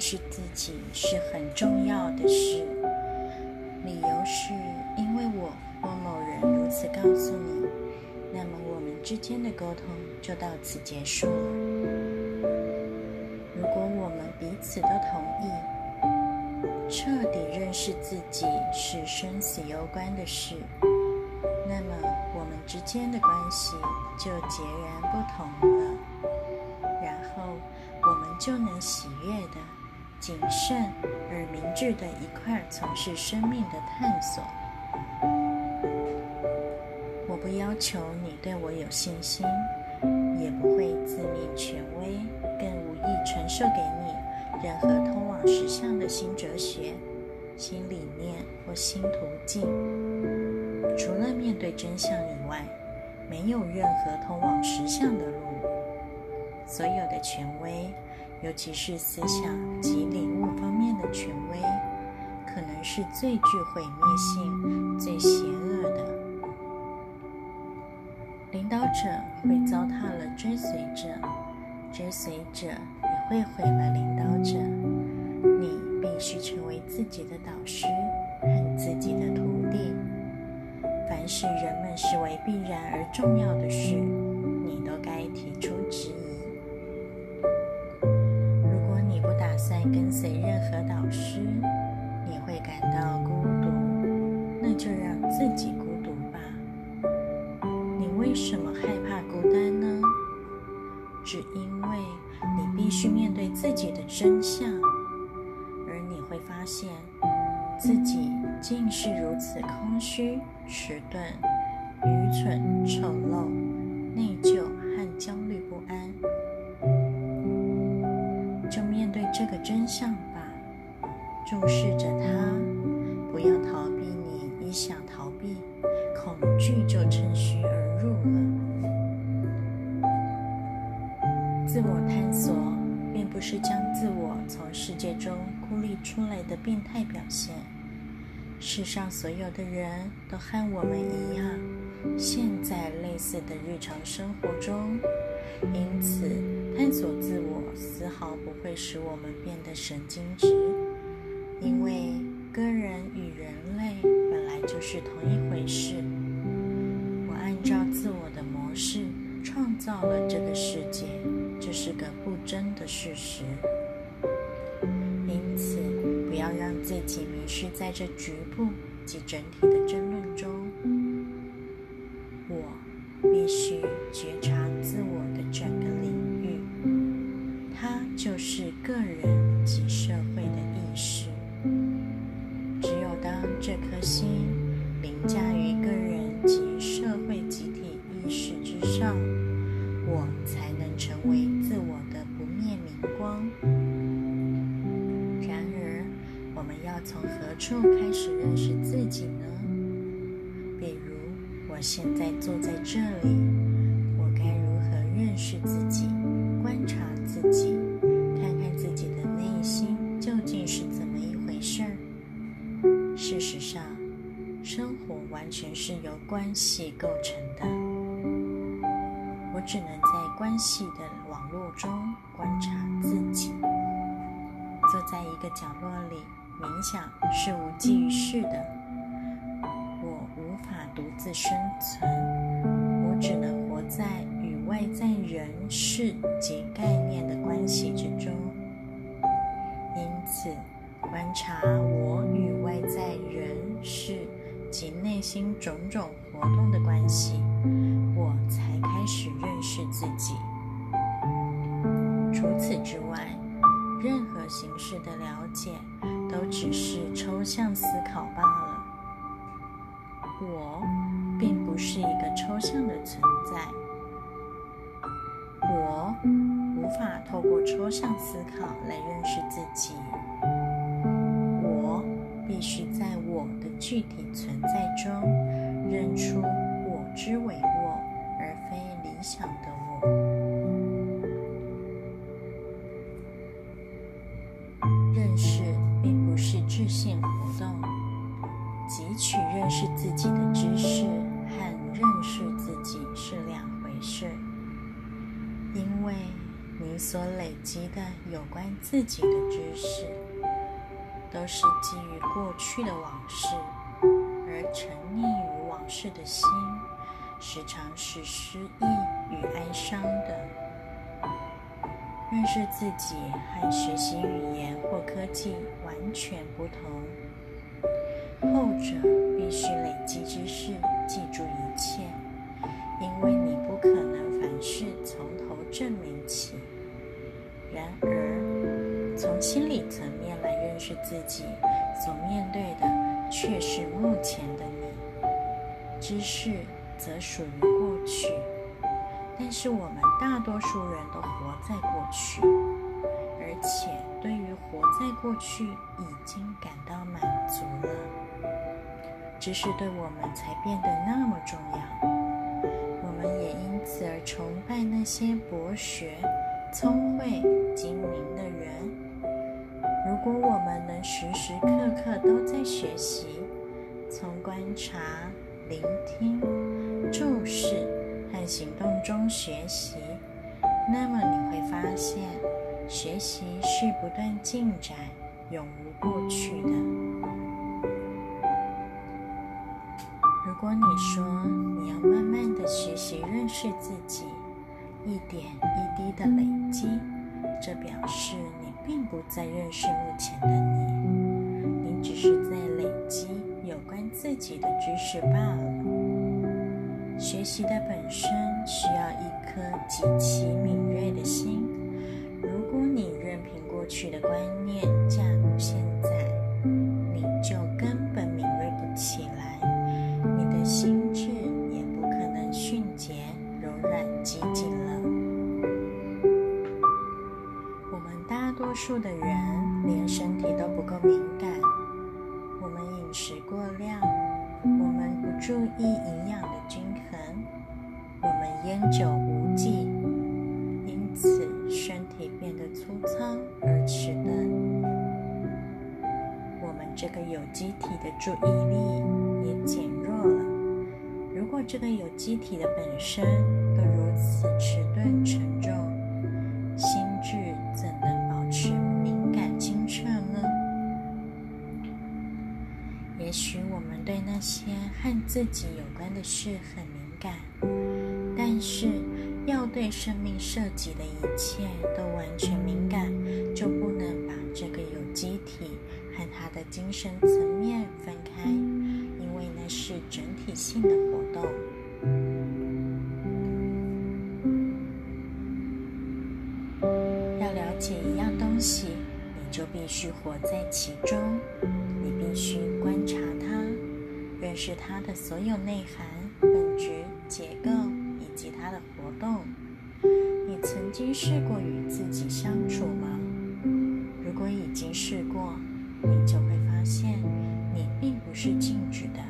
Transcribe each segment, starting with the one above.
认识自己是很重要的事，理由是因为我或某人如此告诉你，那么我们之间的沟通就到此结束了。如果我们彼此都同意，彻底认识自己是生死攸关的事，那么我们之间的关系就截然不同了。然后我们就能喜悦的、谨慎而明智的一块从事生命的探索。我不要求你对我有信心，也不会自命权威，更无意传授给你任何通往实相的新哲学、新理念或新途径。除了面对真相以外，没有任何通往实相的路。所有的权威。尤其是思想及领悟方面的权威，可能是最具毁灭性、最邪恶的。领导者会糟蹋了追随者，追随者也会毁了领导者。你必须成为自己的导师和自己的徒弟。凡是人们视为必然而重要的事，时，你会感到孤独，那就让自己孤独吧。你为什么害怕孤单呢？只因为你必须面对自己的真相，而你会发现自己竟是如此空虚、迟钝、愚蠢、丑陋、内疚和焦虑不安。就面对这个真相吧，注视着它，不要逃避你。你一想逃避，恐惧就趁虚而入了。自我探索并不是将自我从世界中孤立出来的病态表现。世上所有的人都和我们一样，陷在类似的日常生活中。因此，探索自我丝毫不会使我们变得神经质，因为个人与人类本来就是同一回事。我按照自我的模式创造了这个世界，这是个不争的事实。因此，不要让自己迷失在这局部及整体的争论中。我必须觉察自我的。整个领域，它就是个人何处开始认识自己呢？比如，我现在坐在这里。我该如何认识自己，观察自己，看看自己的内心究竟是怎么一回事儿。事实上，生活完全是由关系构成的。我只能在关系的网络中观察自己。坐在一个角落里冥想是无济于事的。我无法独自生存，我只能活在与。外在人事及概念的关系之中，因此观察我与外在人事及内心种种活动的关系，是抽象思考罢了。我并不是一个抽象的存在。我无法透过抽象思考来认识自己。我必须在我的具体存在中认出我之为我，而非理想的我。性活动，汲取认识自己的知识和认识自己是两回事。因为你所累积的有关自己的知识，都是基于过去的往事，而沉溺于往事的心，时常是失意与哀伤的。认识自己和学习语言或科技完全不同，后者必须累积知识，记住一切，因为你不可能凡事从头证明起。然而，从心理层面来认识自己，所面对的却是目前的你。知识则属于过去，但是我们大多数人都活在过去，且对于活在过去已经感到满足了。知识对我们才变得那么重要，我们也因此而崇拜那些博学。聪慧、精明的人，如果我们能时时刻刻都在学习，从观察、聆听、注视和行动中学习，那么你会发现，学习是不断进展、永无过去的。如果你说你要慢慢的学习认识自己，一点一滴的累积，这表示你并不在认识目前的你，你只是在累积有关自己的知识罢了。学习的本身需要一颗极其敏锐的心，去的观念驾驭现在，你就根本敏锐不起来，你的心智也不可能迅捷、柔软、机警了。我们大多数的人连身体都不够敏感，我们饮食过量，我们不注意营养的均衡，我们烟酒这个有机体的注意力也减弱了。如果这个有机体的本身都如此迟钝沉重，心智怎能保持敏感清澈呢？也许我们对那些和自己有关的事很敏感，但是要对生命涉及的一切都完全敏感，就不能把这个有机体和它的精神层面分开，因为那是整体性的活动。要了解一样东西，你就必须活在其中，你必须观察它，认识它的所有内涵、本质、结构以及它的活动。你曾经试过与自己相处吗？如果已经试过，你就会发现，你并不是静止的，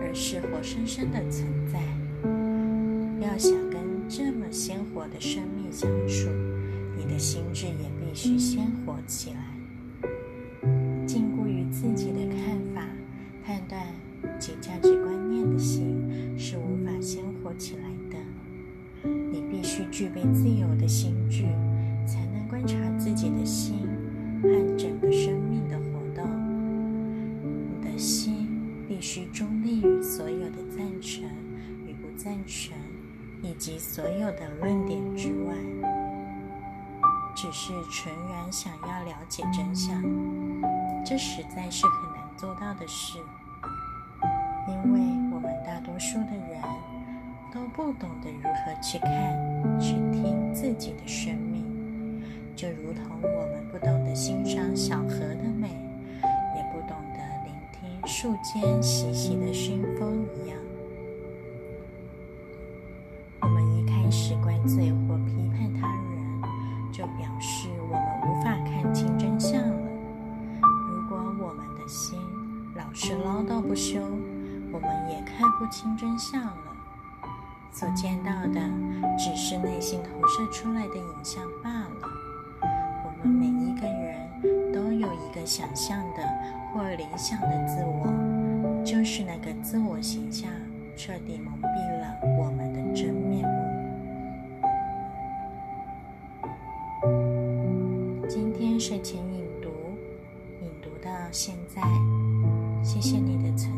而是活生生的存在。要想跟这么鲜活的生命相处，你的心智也必须鲜活起来。禁锢于自己的看法、判断及价值观念的心是无法鲜活起来的。你必须具备自由的心智，的论点之外，只是纯然想要了解真相。这实在是很难做到的事，因为我们大多数的人都不懂得如何去看、去听自己的生命，就如同我们不懂得欣赏小河的美，也不懂得聆听树间习习的熏风我们也看不清真相了。所见到的只是内心投射出来的影像罢了。我们每一个人都有一个想象的或理想的自我，就是那个自我形象彻底蒙蔽了我们的真面目。今天睡前引读，引读到现在，谢谢你的存